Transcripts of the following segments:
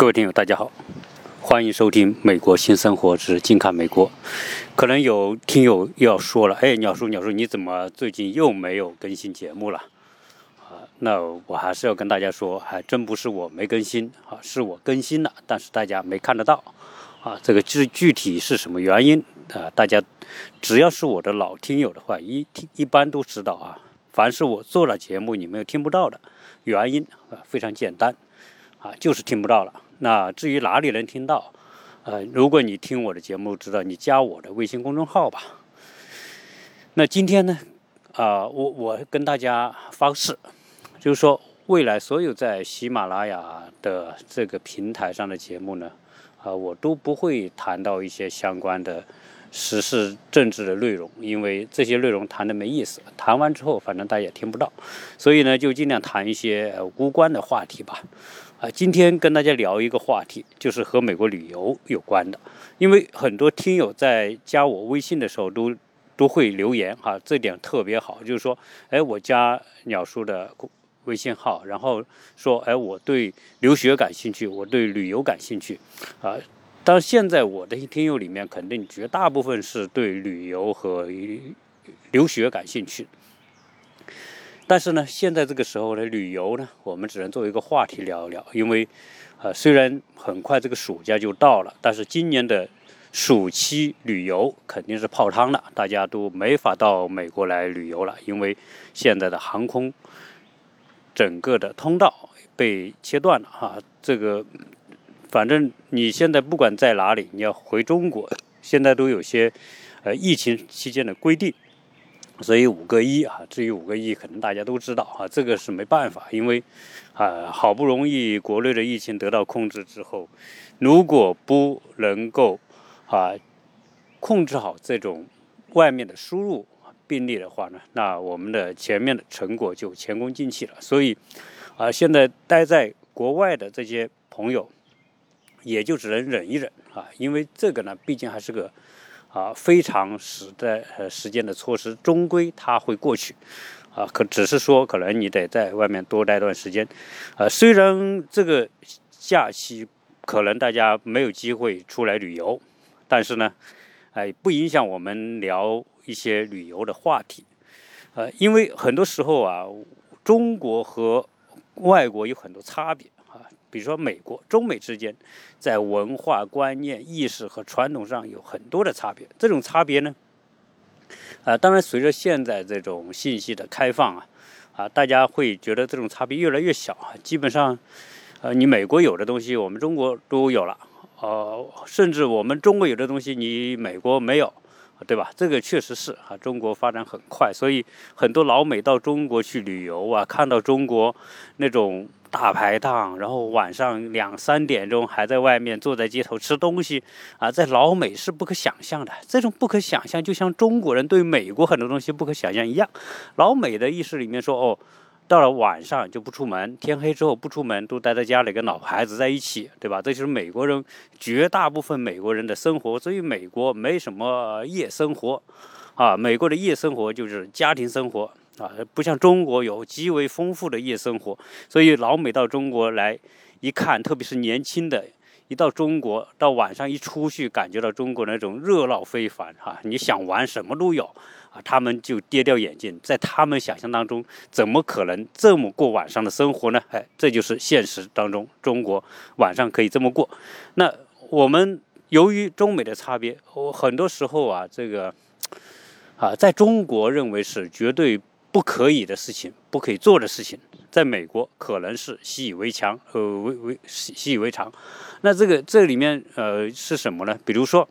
各位听友，大家好，欢迎收听《美国新生活之近看美国》。可能有听友要说了：“哎，鸟叔，鸟叔，你怎么最近又没有更新节目了？”啊，那我还是要跟大家说，还真不是我没更新啊，是我更新了，但是大家没看得到啊。这个具具体是什么原因啊？大家只要是我的老听友的话，一听一般都知道啊。凡是我做了节目你们又听不到的原因啊，非常简单啊，就是听不到了。那至于哪里能听到，呃，如果你听我的节目，知道你加我的微信公众号吧。那今天呢，啊，我我跟大家发个誓，就是说未来所有在喜马拉雅的这个平台上的节目呢，啊，我都不会谈到一些相关的。时事政治的内容，因为这些内容谈的没意思，谈完之后反正大家也听不到，所以呢就尽量谈一些无关的话题吧。啊，今天跟大家聊一个话题，就是和美国旅游有关的，因为很多听友在加我微信的时候都都会留言哈，这点特别好，就是说，哎，我加鸟叔的微信号，然后说，哎，我对留学感兴趣，我对旅游感兴趣，啊。但现在我的听友里面，肯定绝大部分是对旅游和留学感兴趣。但是呢，现在这个时候呢，旅游呢，我们只能作为一个话题聊一聊。因为，呃，虽然很快这个暑假就到了，但是今年的暑期旅游肯定是泡汤了，大家都没法到美国来旅游了，因为现在的航空整个的通道被切断了哈，这个。反正你现在不管在哪里，你要回中国，现在都有些，呃，疫情期间的规定，所以五个一啊，至于五个一，可能大家都知道啊，这个是没办法，因为啊，好不容易国内的疫情得到控制之后，如果不能够啊控制好这种外面的输入病例的话呢，那我们的前面的成果就前功尽弃了。所以啊，现在待在国外的这些朋友。也就只能忍一忍啊，因为这个呢，毕竟还是个啊非常时的呃时间的措施，终归它会过去啊。可只是说，可能你得在外面多待段时间啊。虽然这个假期可能大家没有机会出来旅游，但是呢，哎，不影响我们聊一些旅游的话题。呃，因为很多时候啊，中国和外国有很多差别。比如说，美国、中美之间，在文化观念、意识和传统上有很多的差别。这种差别呢，啊，当然随着现在这种信息的开放啊，啊，大家会觉得这种差别越来越小啊。基本上，呃，你美国有的东西，我们中国都有了，呃，甚至我们中国有的东西，你美国没有，对吧？这个确实是啊，中国发展很快，所以很多老美到中国去旅游啊，看到中国那种。大排档，然后晚上两三点钟还在外面坐在街头吃东西，啊，在老美是不可想象的。这种不可想象，就像中国人对美国很多东西不可想象一样。老美的意识里面说，哦，到了晚上就不出门，天黑之后不出门，都待在家里跟老婆孩子在一起，对吧？这就是美国人绝大部分美国人的生活。所以美国没什么夜生活，啊，美国的夜生活就是家庭生活。啊，不像中国有极为丰富的夜生活，所以老美到中国来一看，特别是年轻的，一到中国，到晚上一出去，感觉到中国那种热闹非凡哈，你想玩什么都有啊，他们就跌掉眼镜，在他们想象当中，怎么可能这么过晚上的生活呢？哎，这就是现实当中中国晚上可以这么过。那我们由于中美的差别，我很多时候啊，这个啊，在中国认为是绝对。不可以的事情，不可以做的事情，在美国可能是习以为常，呃，为为习以为常。那这个这里面呃是什么呢？比如说，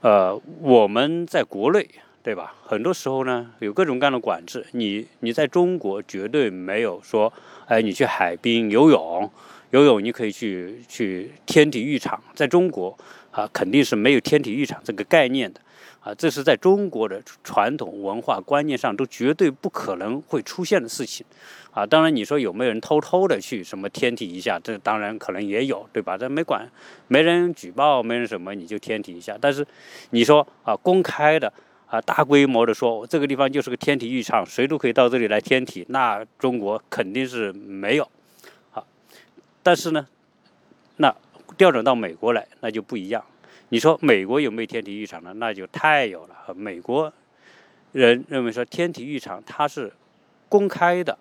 呃，我们在国内，对吧？很多时候呢，有各种各样的管制。你你在中国绝对没有说，哎，你去海滨游泳，游泳你可以去去天体育场。在中国啊，肯定是没有天体育场这个概念的。啊，这是在中国的传统文化观念上都绝对不可能会出现的事情，啊，当然你说有没有人偷偷的去什么天体一下，这当然可能也有，对吧？这没管，没人举报，没人什么，你就天体一下。但是你说啊，公开的啊，大规模的说这个地方就是个天体浴场，谁都可以到这里来天体，那中国肯定是没有。好，但是呢，那调转到美国来，那就不一样。你说美国有没有天体浴场呢？那就太有了。美国人认为说天体浴场它是公开的，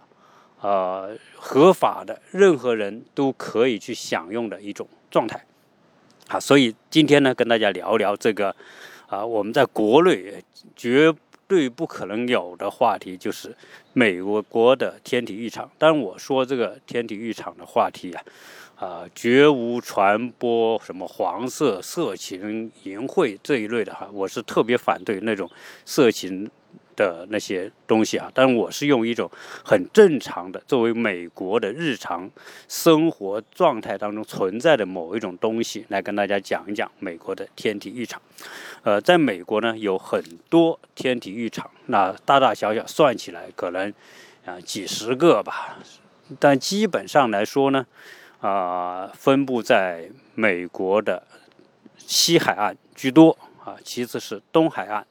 呃，合法的，任何人都可以去享用的一种状态。啊，所以今天呢，跟大家聊聊这个，啊，我们在国内绝对不可能有的话题，就是美国国的天体浴场。当然，我说这个天体浴场的话题啊，啊，绝无传播什么黄色、色情、淫秽这一类的哈，我是特别反对那种色情。的那些东西啊，但我是用一种很正常的，作为美国的日常生活状态当中存在的某一种东西来跟大家讲一讲美国的天体浴场。呃，在美国呢有很多天体浴场，那大大小小算起来可能啊几十个吧，但基本上来说呢，啊分布在美国的西海岸居多啊，其次是东海岸。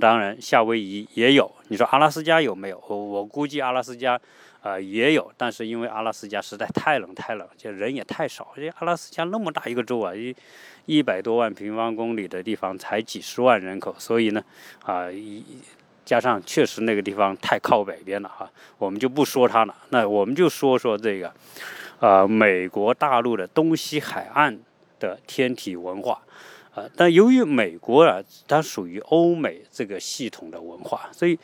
当然，夏威夷也有。你说阿拉斯加有没有？我我估计阿拉斯加，呃，也有。但是因为阿拉斯加实在太冷太冷，就人也太少。这阿拉斯加那么大一个州啊，一一百多万平方公里的地方才几十万人口，所以呢，啊，一加上确实那个地方太靠北边了哈，我们就不说它了。那我们就说说这个，呃，美国大陆的东西海岸的天体文化。啊，但由于美国啊，它属于欧美这个系统的文化，所以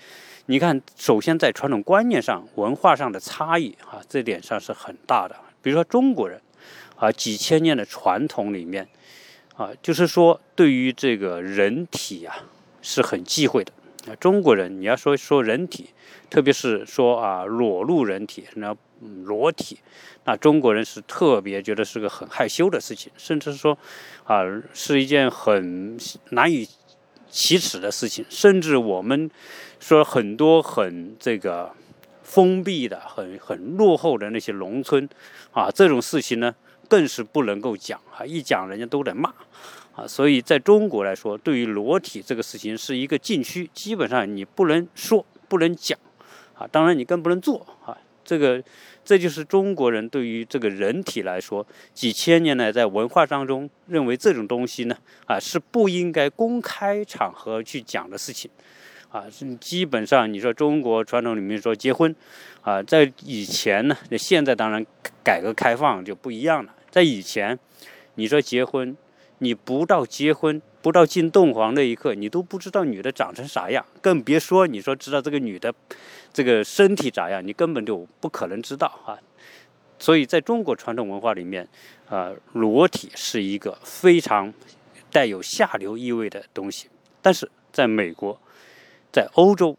你看，首先在传统观念上、文化上的差异啊，这点上是很大的。比如说中国人啊，几千年的传统里面啊，就是说对于这个人体啊是很忌讳的。啊，中国人你要说说人体，特别是说啊裸露人体，那裸体。那中国人是特别觉得是个很害羞的事情，甚至说，啊，是一件很难以启齿的事情。甚至我们说很多很这个封闭的、很很落后的那些农村，啊，这种事情呢，更是不能够讲啊，一讲人家都得骂啊。所以在中国来说，对于裸体这个事情是一个禁区，基本上你不能说、不能讲啊，当然你更不能做啊，这个。这就是中国人对于这个人体来说，几千年来在文化当中认为这种东西呢，啊是不应该公开场合去讲的事情，啊，基本上你说中国传统里面说结婚，啊，在以前呢，那现在当然改革开放就不一样了，在以前，你说结婚，你不到结婚。不到进洞房那一刻，你都不知道女的长成啥样，更别说你说知道这个女的这个身体咋样，你根本就不可能知道啊。所以在中国传统文化里面，啊，裸体是一个非常带有下流意味的东西。但是在美国，在欧洲，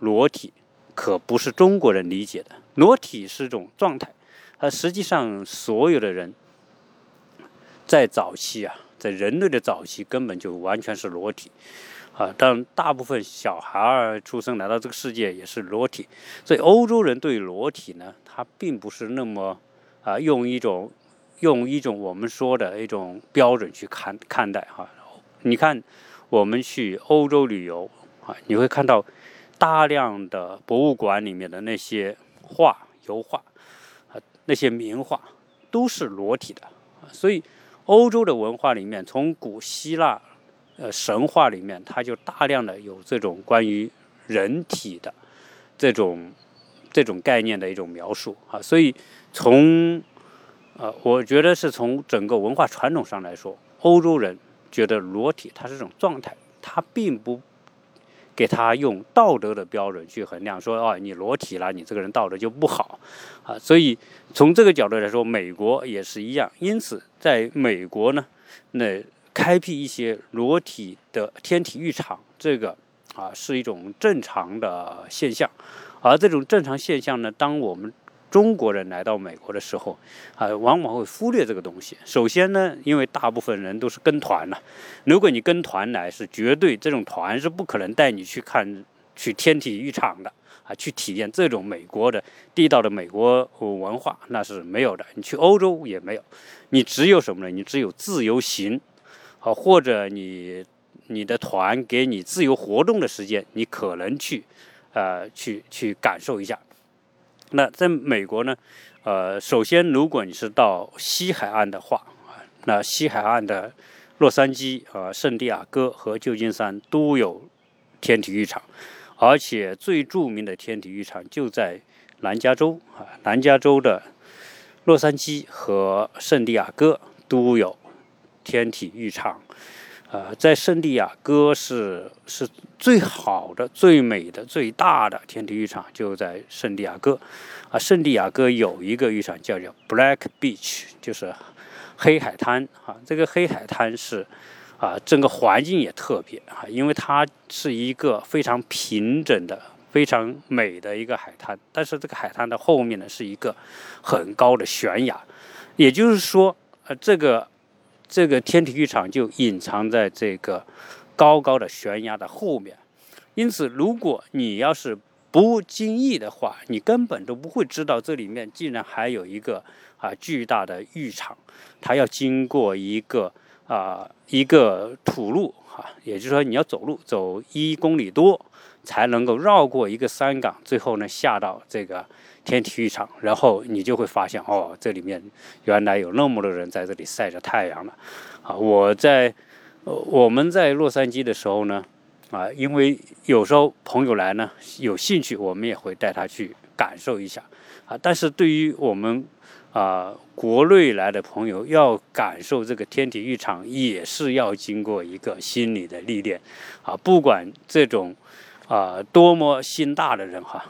裸体可不是中国人理解的。裸体是一种状态，它实际上所有的人在早期啊。在人类的早期，根本就完全是裸体，啊，但大部分小孩儿出生来到这个世界也是裸体，所以欧洲人对裸体呢，他并不是那么啊，用一种用一种我们说的一种标准去看看待哈。你看，我们去欧洲旅游啊，你会看到大量的博物馆里面的那些画、油画啊，那些名画都是裸体的，所以。欧洲的文化里面，从古希腊，呃，神话里面，它就大量的有这种关于人体的这种这种概念的一种描述啊。所以从呃，我觉得是从整个文化传统上来说，欧洲人觉得裸体它是一种状态，它并不。给他用道德的标准去衡量，说哦，你裸体了，你这个人道德就不好，啊，所以从这个角度来说，美国也是一样。因此，在美国呢，那开辟一些裸体的天体浴场，这个啊是一种正常的现象。而这种正常现象呢，当我们中国人来到美国的时候，啊，往往会忽略这个东西。首先呢，因为大部分人都是跟团了，如果你跟团来，是绝对这种团是不可能带你去看去天体浴场的啊，去体验这种美国的地道的美国文化，那是没有的。你去欧洲也没有，你只有什么呢？你只有自由行，啊，或者你你的团给你自由活动的时间，你可能去，呃，去去感受一下。那在美国呢，呃，首先，如果你是到西海岸的话，那西海岸的洛杉矶、啊圣地亚哥和旧金山都有天体育场，而且最著名的天体育场就在南加州啊，南加州的洛杉矶和圣地亚哥都有天体育场。呃，在圣地亚哥是是最好的、最美的、最大的天体浴场，就在圣地亚哥。啊，圣地亚哥有一个浴场叫叫 Black Beach，就是黑海滩。啊，这个黑海滩是啊，整个环境也特别啊，因为它是一个非常平整的、非常美的一个海滩。但是这个海滩的后面呢，是一个很高的悬崖，也就是说，呃，这个。这个天体浴场就隐藏在这个高高的悬崖的后面，因此，如果你要是不经意的话，你根本都不会知道这里面竟然还有一个啊巨大的浴场，它要经过一个啊一个土路啊，也就是说你要走路走一公里多才能够绕过一个山岗，最后呢下到这个。天体育场，然后你就会发现，哦，这里面原来有那么多人在这里晒着太阳了。啊，我在我们在洛杉矶的时候呢，啊，因为有时候朋友来呢，有兴趣，我们也会带他去感受一下。啊，但是对于我们啊国内来的朋友，要感受这个天体育场，也是要经过一个心理的历练。啊，不管这种啊多么心大的人哈。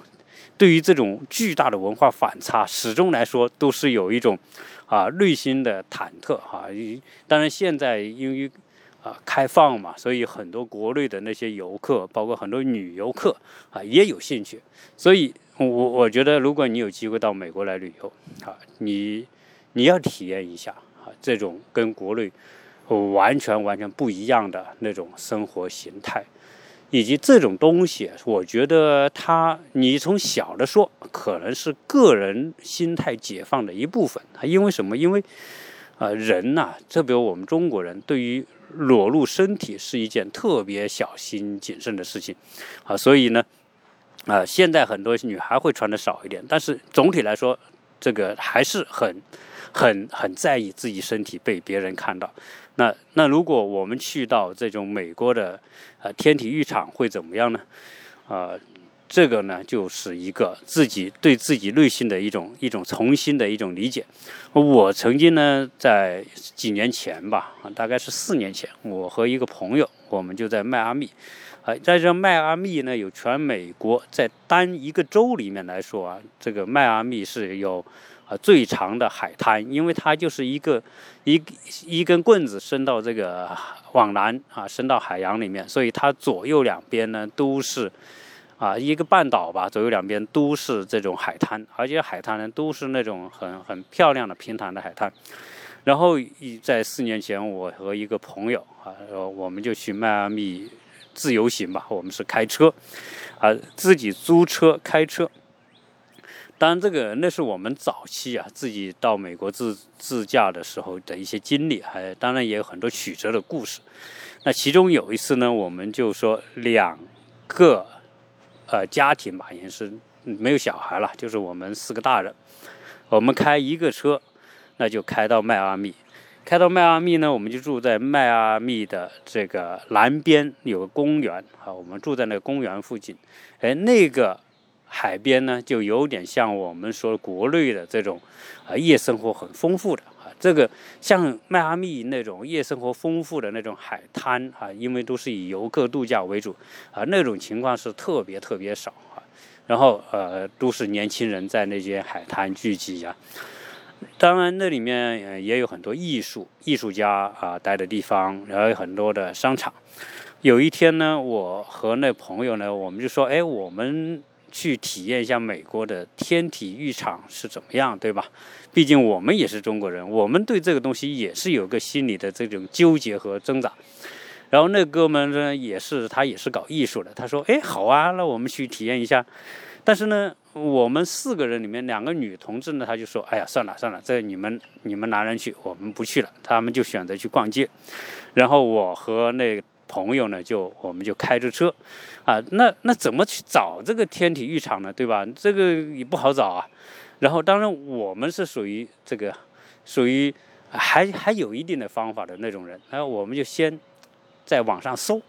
对于这种巨大的文化反差，始终来说都是有一种啊内心的忐忑哈。当然，现在因为啊开放嘛，所以很多国内的那些游客，包括很多女游客啊也有兴趣。所以，我我觉得，如果你有机会到美国来旅游啊，你你要体验一下啊这种跟国内完全完全不一样的那种生活形态。以及这种东西，我觉得它，你从小的说，可能是个人心态解放的一部分。因为什么？因为，呃，人呐，特别我们中国人，对于裸露身体是一件特别小心谨慎的事情，啊，所以呢，啊，现在很多女孩会穿的少一点，但是总体来说，这个还是很。很很在意自己身体被别人看到，那那如果我们去到这种美国的呃天体浴场会怎么样呢？啊，这个呢就是一个自己对自己内心的一种一种重新的一种理解。我曾经呢在几年前吧，大概是四年前，我和一个朋友，我们就在迈阿密，啊，在这迈阿密呢有全美国在单一个州里面来说啊，这个迈阿密是有。啊，最长的海滩，因为它就是一个一一根棍子伸到这个往南啊，伸到海洋里面，所以它左右两边呢都是啊一个半岛吧，左右两边都是这种海滩，而且海滩呢都是那种很很漂亮的平坦的海滩。然后一在四年前，我和一个朋友啊，我们就去迈阿密自由行吧，我们是开车啊，自己租车开车。当然，这个那是我们早期啊自己到美国自自驾的时候的一些经历，还当然也有很多曲折的故事。那其中有一次呢，我们就说两个呃家庭吧，也是没有小孩了，就是我们四个大人，我们开一个车，那就开到迈阿密。开到迈阿密呢，我们就住在迈阿密的这个南边有个公园啊，我们住在那个公园附近。哎，那个。海边呢，就有点像我们说国内的这种啊夜生活很丰富的啊，这个像迈阿密那种夜生活丰富的那种海滩啊，因为都是以游客度假为主啊，那种情况是特别特别少啊。然后呃，都是年轻人在那些海滩聚集呀。当然，那里面也有很多艺术艺术家啊待的地方，然后有很多的商场。有一天呢，我和那朋友呢，我们就说，哎，我们。去体验一下美国的天体浴场是怎么样，对吧？毕竟我们也是中国人，我们对这个东西也是有个心理的这种纠结和挣扎。然后那哥们呢，也是他也是搞艺术的，他说：“哎，好啊，那我们去体验一下。”但是呢，我们四个人里面两个女同志呢，他就说：“哎呀，算了算了，这你们你们男人去，我们不去了。”他们就选择去逛街。然后我和那。朋友呢，就我们就开着车，啊，那那怎么去找这个天体浴场呢？对吧？这个也不好找啊。然后，当然我们是属于这个，属于还还有一定的方法的那种人，然后我们就先在网上搜，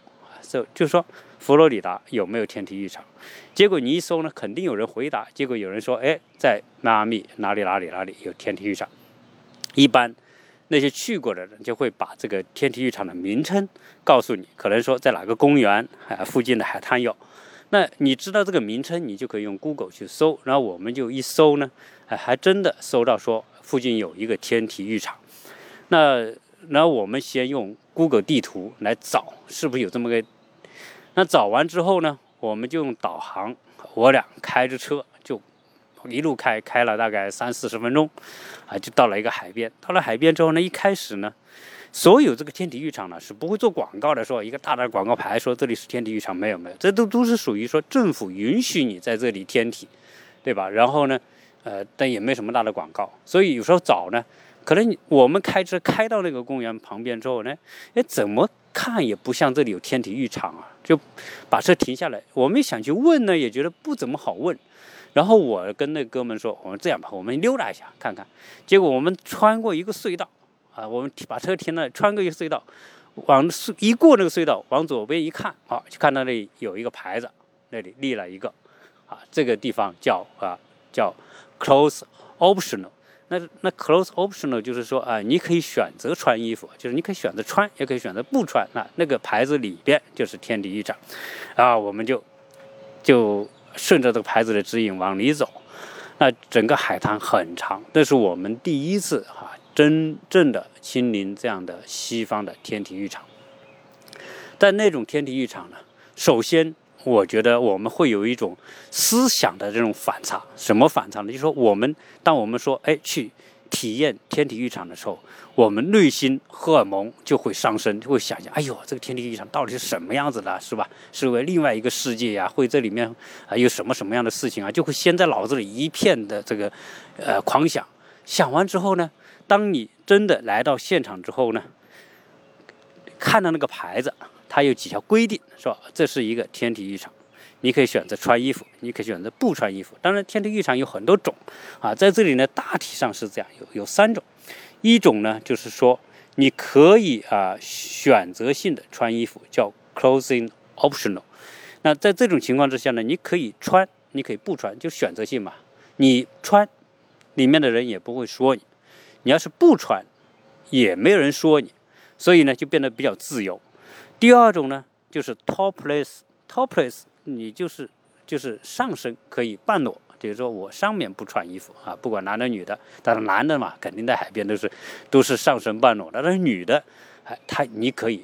搜就说佛罗里达有没有天体浴场？结果你一搜呢，肯定有人回答。结果有人说，哎，在迈阿密哪里哪里哪里有天体浴场。一般那些去过的人就会把这个天体浴场的名称告诉你，可能说在哪个公园啊附近的海滩有。那你知道这个名称，你就可以用 Google 去搜。然后我们就一搜呢，哎，还真的搜到说附近有一个天体浴场。那然后我们先用 Google 地图来找，是不是有这么个？那找完之后呢，我们就用导航，我俩开着车一路开，开了大概三四十分钟，啊，就到了一个海边。到了海边之后呢，一开始呢，所有这个天体浴场呢是不会做广告的，说一个大的广告牌说这里是天体浴场，没有没有，这都都是属于说政府允许你在这里天体，对吧？然后呢，呃，但也没什么大的广告，所以有时候找呢。可能我们开车开到那个公园旁边之后呢，哎，怎么看也不像这里有天体浴场啊，就把车停下来。我们想去问呢，也觉得不怎么好问。然后我跟那哥们说：“我们这样吧，我们溜达一下看看。”结果我们穿过一个隧道，啊，我们把车停了，穿过一个隧道，往一过那个隧道，往左边一看，啊，就看到那里有一个牌子，那里立了一个，啊，这个地方叫啊叫 close optional。那那 close optional 就是说啊，你可以选择穿衣服，就是你可以选择穿，也可以选择不穿。那那个牌子里边就是天体浴场，啊，我们就就顺着这个牌子的指引往里走。那整个海滩很长，这是我们第一次啊，真正的亲临这样的西方的天体浴场。但那种天体浴场呢，首先。我觉得我们会有一种思想的这种反差，什么反差呢？就是说，我们当我们说“哎，去体验天体浴场”的时候，我们内心荷尔蒙就会上升，就会想象：“哎呦，这个天体浴场到底是什么样子的，是吧？是为另外一个世界呀？会这里面啊有什么什么样的事情啊？”就会先在脑子里一片的这个呃狂想。想完之后呢，当你真的来到现场之后呢，看到那个牌子。它有几条规定，是吧？这是一个天体浴场，你可以选择穿衣服，你可以选择不穿衣服。当然，天体浴场有很多种啊，在这里呢，大体上是这样，有有三种。一种呢，就是说你可以啊选择性的穿衣服，叫 clothing optional。那在这种情况之下呢，你可以穿，你可以不穿，就选择性嘛。你穿，里面的人也不会说你；你要是不穿，也没有人说你。所以呢，就变得比较自由。第二种呢，就是 topless，topless，你就是就是上身可以半裸，就是说我上面不穿衣服啊，不管男的女的，但是男的嘛，肯定在海边都是都是上身半裸，但是女的，哎，她你可以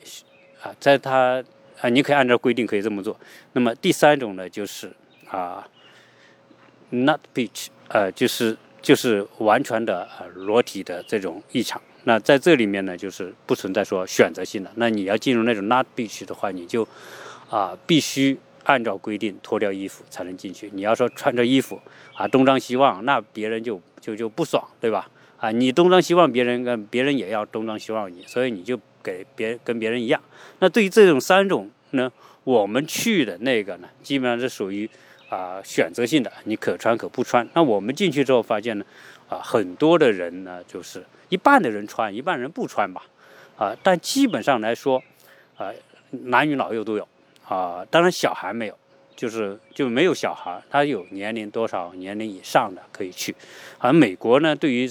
啊，在她啊，你可以按照规定可以这么做。那么第三种呢，就是啊，not beach，呃，就是就是完全的呃裸体的这种异常。那在这里面呢，就是不存在说选择性的。那你要进入那种 not beach 的话，你就啊必须按照规定脱掉衣服才能进去。你要说穿着衣服啊东张西望，那别人就就就不爽，对吧？啊，你东张西望，别人跟别人也要东张西望你，所以你就给别跟别人一样。那对于这种三种呢，我们去的那个呢，基本上是属于啊选择性的，你可穿可不穿。那我们进去之后发现呢，啊很多的人呢就是。一半的人穿，一半人不穿吧，啊，但基本上来说，啊，男女老幼都有，啊，当然小孩没有，就是就没有小孩，他有年龄多少年龄以上的可以去，而美国呢，对于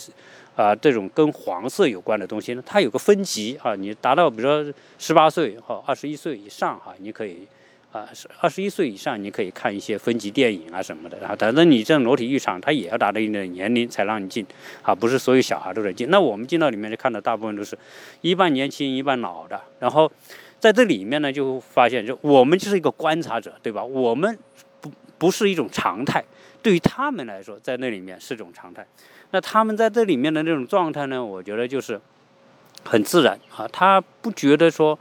啊这种跟黄色有关的东西呢，它有个分级啊，你达到比如说十八岁或二十一岁以上哈，你可以。啊，是二十一岁以上，你可以看一些分级电影啊什么的。然后，反正你这种裸体浴场，它也要达到一定的年龄才让你进，啊，不是所有小孩都能进。那我们进到里面就看到，大部分都是一半年轻一半老的。然后在这里面呢，就发现就我们就是一个观察者，对吧？我们不不是一种常态，对于他们来说，在那里面是种常态。那他们在这里面的那种状态呢，我觉得就是很自然啊，他不觉得说。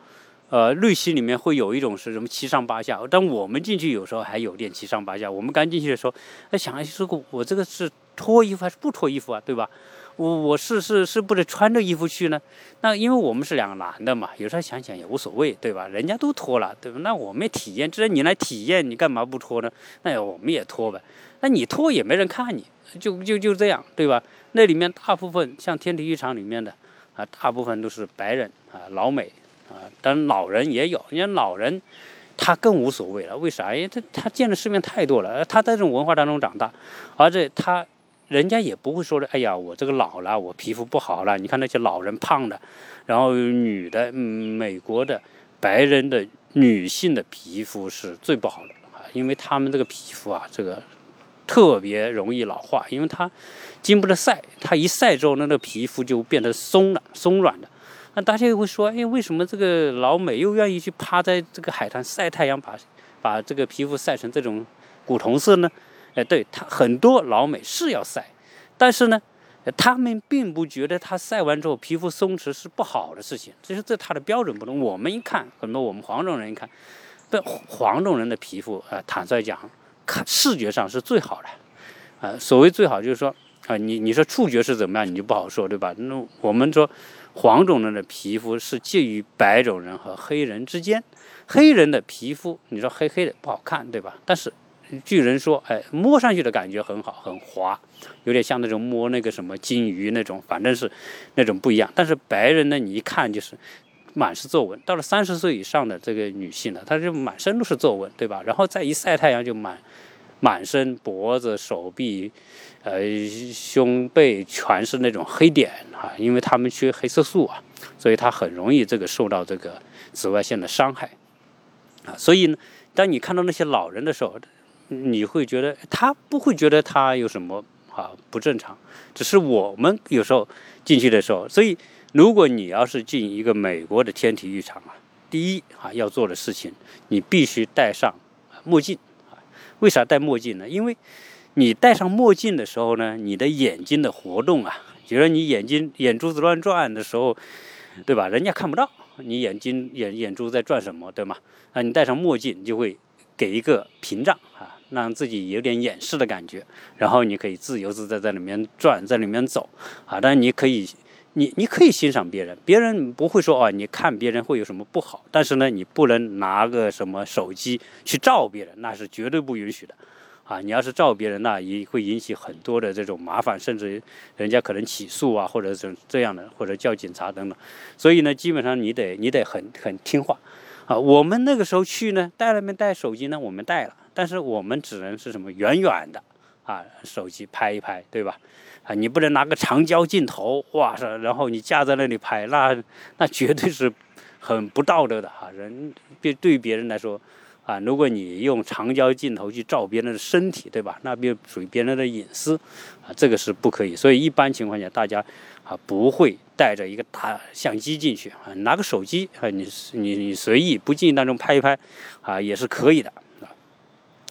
呃，内心里面会有一种是什么七上八下，但我们进去有时候还有点七上八下。我们刚进去的时候，在想，这个我这个是脱衣服还是不脱衣服啊？对吧？我我是是是不得穿着衣服去呢？那因为我们是两个男的嘛，有时候想想也无所谓，对吧？人家都脱了，对吧？那我们体验，既然你来体验，你干嘛不脱呢？那我们也脱呗。那你脱也没人看你，就就就这样，对吧？那里面大部分像天体浴场里面的。啊，大部分都是白人啊，老美啊，但老人也有，人家老人他更无所谓了，为啥？因为他他见的世面太多了，他在这种文化当中长大，而且他人家也不会说的，哎呀，我这个老了，我皮肤不好了。你看那些老人胖的，然后女的，美国的白人的女性的皮肤是最不好的啊，因为他们这个皮肤啊，这个。特别容易老化，因为它经不得晒，它一晒之后，那个皮肤就变得松了、松软的。那大家又会说，哎，为什么这个老美又愿意去趴在这个海滩晒太阳，把把这个皮肤晒成这种古铜色呢？哎，对他很多老美是要晒，但是呢，他们并不觉得他晒完之后皮肤松弛是不好的事情，其实这他的标准不同。我们一看，很多我们黄种人一看，不，黄种人的皮肤啊，坦率讲。看视觉上是最好的，啊，所谓最好就是说，啊，你你说触觉是怎么样，你就不好说，对吧？那我们说黄种人的皮肤是介于白种人和黑人之间，黑人的皮肤你说黑黑的不好看，对吧？但是据人说，哎，摸上去的感觉很好，很滑，有点像那种摸那个什么金鱼那种，反正是那种不一样。但是白人呢，你一看就是满是皱纹。到了三十岁以上的这个女性呢，她就满身都是皱纹，对吧？然后再一晒太阳就满。满身、脖子、手臂，呃，胸背全是那种黑点啊，因为他们缺黑色素啊，所以他很容易这个受到这个紫外线的伤害啊。所以呢，当你看到那些老人的时候，你会觉得他不会觉得他有什么啊不正常，只是我们有时候进去的时候。所以，如果你要是进一个美国的天体浴场啊，第一啊要做的事情，你必须戴上墨镜。为啥戴墨镜呢？因为，你戴上墨镜的时候呢，你的眼睛的活动啊，比如说你眼睛眼珠子乱转的时候，对吧？人家看不到你眼睛眼眼珠在转什么，对吗？啊，你戴上墨镜就会给一个屏障啊，让自己有点掩饰的感觉，然后你可以自由自在在里面转，在里面走啊。但你可以。你你可以欣赏别人，别人不会说哦，你看别人会有什么不好。但是呢，你不能拿个什么手机去照别人，那是绝对不允许的，啊，你要是照别人，那也会引起很多的这种麻烦，甚至人家可能起诉啊，或者是这样的，或者叫警察等等。所以呢，基本上你得你得很很听话，啊，我们那个时候去呢，带了没带手机呢？我们带了，但是我们只能是什么远远的啊，手机拍一拍，对吧？啊，你不能拿个长焦镜头，哇塞，然后你架在那里拍，那那绝对是很不道德的哈。人别对别人来说，啊，如果你用长焦镜头去照别人的身体，对吧？那便属于别人的隐私，啊，这个是不可以。所以一般情况下，大家啊不会带着一个大相机进去啊，拿个手机啊，你你你随意不经意当中拍一拍，啊也是可以的啊。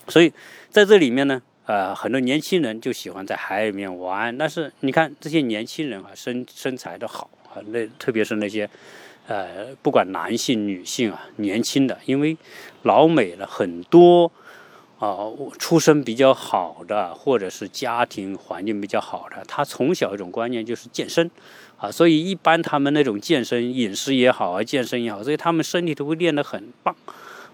所以在这里面呢。呃，很多年轻人就喜欢在海里面玩，但是你看这些年轻人啊，身身材都好啊，那特别是那些，呃，不管男性女性啊，年轻的，因为老美的很多啊，出身比较好的，或者是家庭环境比较好的，他从小一种观念就是健身啊，所以一般他们那种健身饮食也好啊，健身也好，所以他们身体都会练得很棒。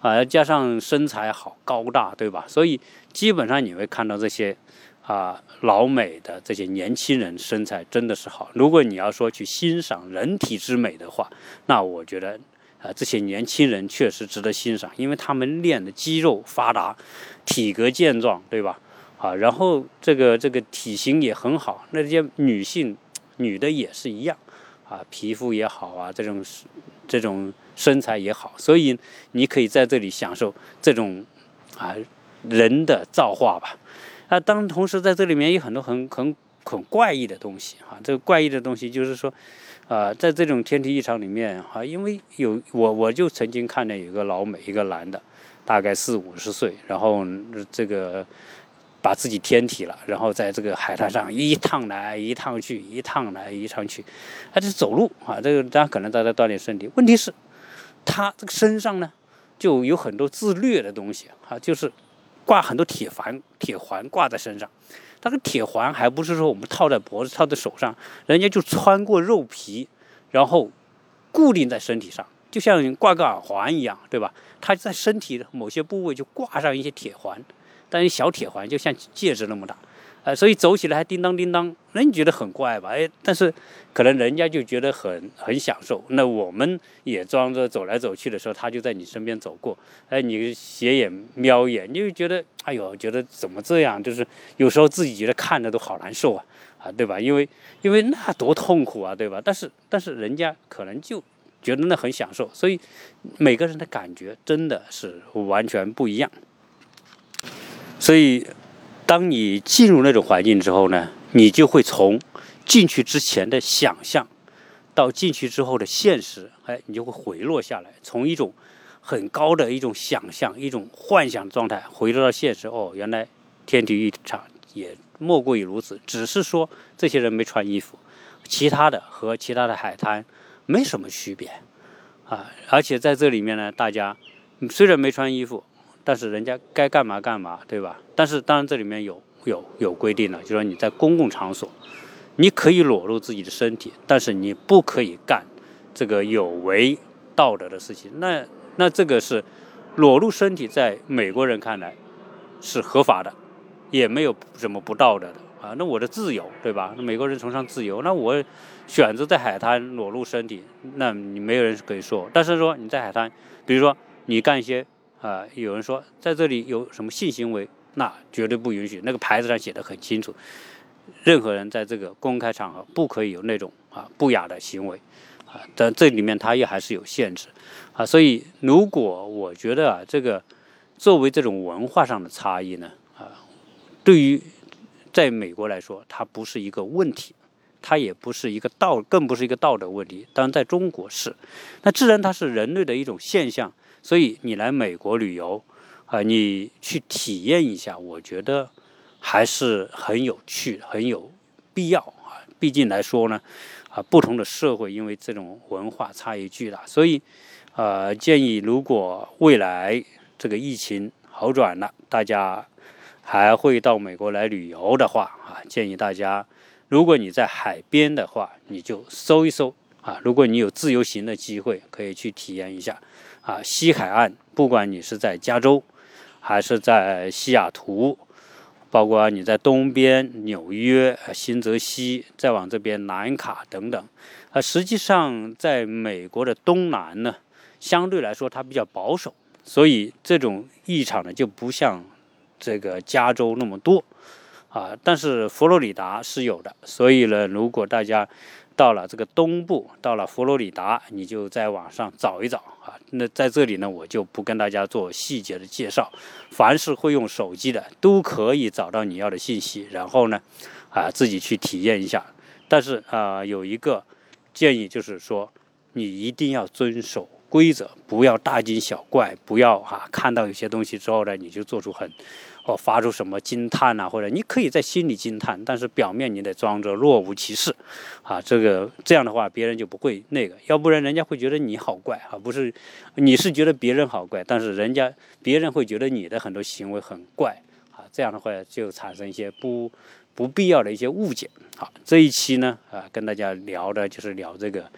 啊，加上身材好、高大，对吧？所以基本上你会看到这些啊老美的这些年轻人身材真的是好。如果你要说去欣赏人体之美的话，那我觉得啊这些年轻人确实值得欣赏，因为他们练的肌肉发达，体格健壮，对吧？啊，然后这个这个体型也很好。那些女性女的也是一样，啊，皮肤也好啊，这种这种。身材也好，所以你可以在这里享受这种啊人的造化吧。啊，当同时在这里面有很多很很很怪异的东西啊。这个怪异的东西就是说，啊，在这种天体异常里面啊，因为有我我就曾经看见有个老美，一个男的，大概四五十岁，然后这个把自己天体了，然后在这个海滩上一趟来一趟去，一趟来一趟去，他就是走路啊。这个当然可能他在锻炼身体，问题是。他这个身上呢，就有很多自虐的东西啊，就是挂很多铁环，铁环挂在身上。但是铁环还不是说我们套在脖子、套在手上，人家就穿过肉皮，然后固定在身体上，就像挂个耳环一样，对吧？他在身体的某些部位就挂上一些铁环，但是小铁环就像戒指那么大，啊，所以走起来还叮当叮当，那你觉得很怪吧？哎，但是可能人家就觉得很很享受。那我们也装着走来走去的时候，他就在你身边走过，哎，你斜眼瞄一眼，你就觉得，哎呦，觉得怎么这样？就是有时候自己觉得看着都好难受啊，啊，对吧？因为因为那多痛苦啊，对吧？但是但是人家可能就觉得那很享受，所以每个人的感觉真的是完全不一样。所以。当你进入那种环境之后呢，你就会从进去之前的想象，到进去之后的现实，哎，你就会回落下来，从一种很高的一种想象、一种幻想状态回落到现实。哦，原来天体育场也莫过于如此，只是说这些人没穿衣服，其他的和其他的海滩没什么区别啊。而且在这里面呢，大家虽然没穿衣服。但是人家该干嘛干嘛，对吧？但是当然这里面有有有规定的，就说你在公共场所，你可以裸露自己的身体，但是你不可以干这个有违道德的事情。那那这个是裸露身体，在美国人看来是合法的，也没有什么不道德的啊。那我的自由，对吧？美国人崇尚自由，那我选择在海滩裸露身体，那你没有人可以说。但是说你在海滩，比如说你干一些。啊，有人说在这里有什么性行为，那绝对不允许。那个牌子上写的很清楚，任何人在这个公开场合不可以有那种啊不雅的行为，啊，但这里面它也还是有限制，啊，所以如果我觉得啊，这个作为这种文化上的差异呢，啊，对于在美国来说，它不是一个问题，它也不是一个道，更不是一个道德问题。当然，在中国是，那自然它是人类的一种现象。所以你来美国旅游，啊，你去体验一下，我觉得还是很有趣、很有必要啊。毕竟来说呢，啊，不同的社会因为这种文化差异巨大，所以，呃，建议如果未来这个疫情好转了，大家还会到美国来旅游的话，啊，建议大家，如果你在海边的话，你就搜一搜啊。如果你有自由行的机会，可以去体验一下。啊，西海岸，不管你是在加州，还是在西雅图，包括你在东边纽约、新泽西，再往这边南卡等等，啊，实际上在美国的东南呢，相对来说它比较保守，所以这种异常呢就不像这个加州那么多，啊，但是佛罗里达是有的，所以呢，如果大家。到了这个东部，到了佛罗里达，你就在网上找一找啊。那在这里呢，我就不跟大家做细节的介绍。凡是会用手机的，都可以找到你要的信息，然后呢，啊，自己去体验一下。但是啊，有一个建议就是说，你一定要遵守规则，不要大惊小怪，不要啊，看到有些东西之后呢，你就做出很。或发出什么惊叹呐，或者你可以在心里惊叹，但是表面你得装着若无其事，啊，这个这样的话别人就不会那个，要不然人家会觉得你好怪啊，不是，你是觉得别人好怪，但是人家别人会觉得你的很多行为很怪啊，这样的话就产生一些不。不必要的一些误解。好，这一期呢，啊，跟大家聊的就是聊这个，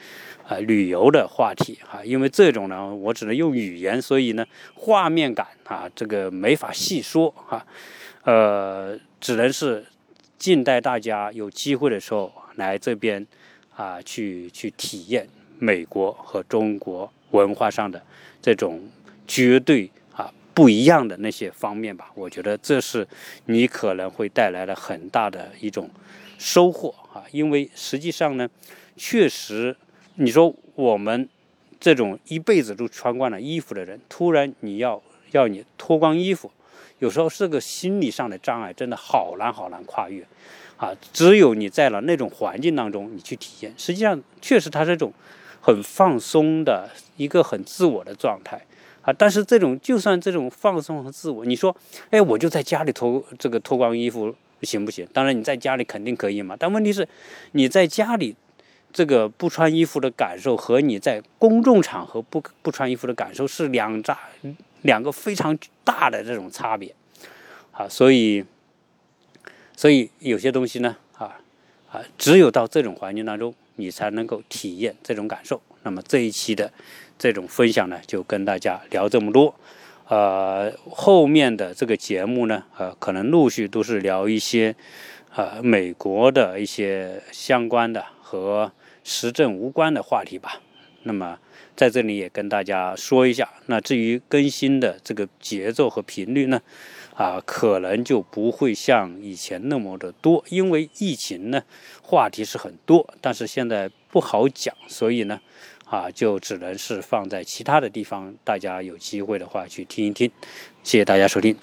啊，旅游的话题啊。因为这种呢，我只能用语言，所以呢，画面感啊，这个没法细说啊。呃，只能是静待大家有机会的时候来这边啊，去去体验美国和中国文化上的这种绝对。不一样的那些方面吧，我觉得这是你可能会带来了很大的一种收获啊！因为实际上呢，确实，你说我们这种一辈子都穿惯了衣服的人，突然你要要你脱光衣服，有时候是个心理上的障碍，真的好难好难跨越啊！只有你在了那种环境当中，你去体验，实际上确实它是种很放松的一个很自我的状态。啊，但是这种就算这种放松和自我，你说，哎，我就在家里脱这个脱光衣服行不行？当然你在家里肯定可以嘛。但问题是，你在家里这个不穿衣服的感受和你在公众场合不不穿衣服的感受是两大两个非常大的这种差别。啊，所以所以有些东西呢，啊，只有到这种环境当中，你才能够体验这种感受。那么这一期的。这种分享呢，就跟大家聊这么多，呃，后面的这个节目呢，呃，可能陆续都是聊一些，呃美国的一些相关的和时政无关的话题吧。那么在这里也跟大家说一下，那至于更新的这个节奏和频率呢，啊，可能就不会像以前那么的多，因为疫情呢，话题是很多，但是现在不好讲，所以呢，啊，就只能是放在其他的地方，大家有机会的话去听一听。谢谢大家收听。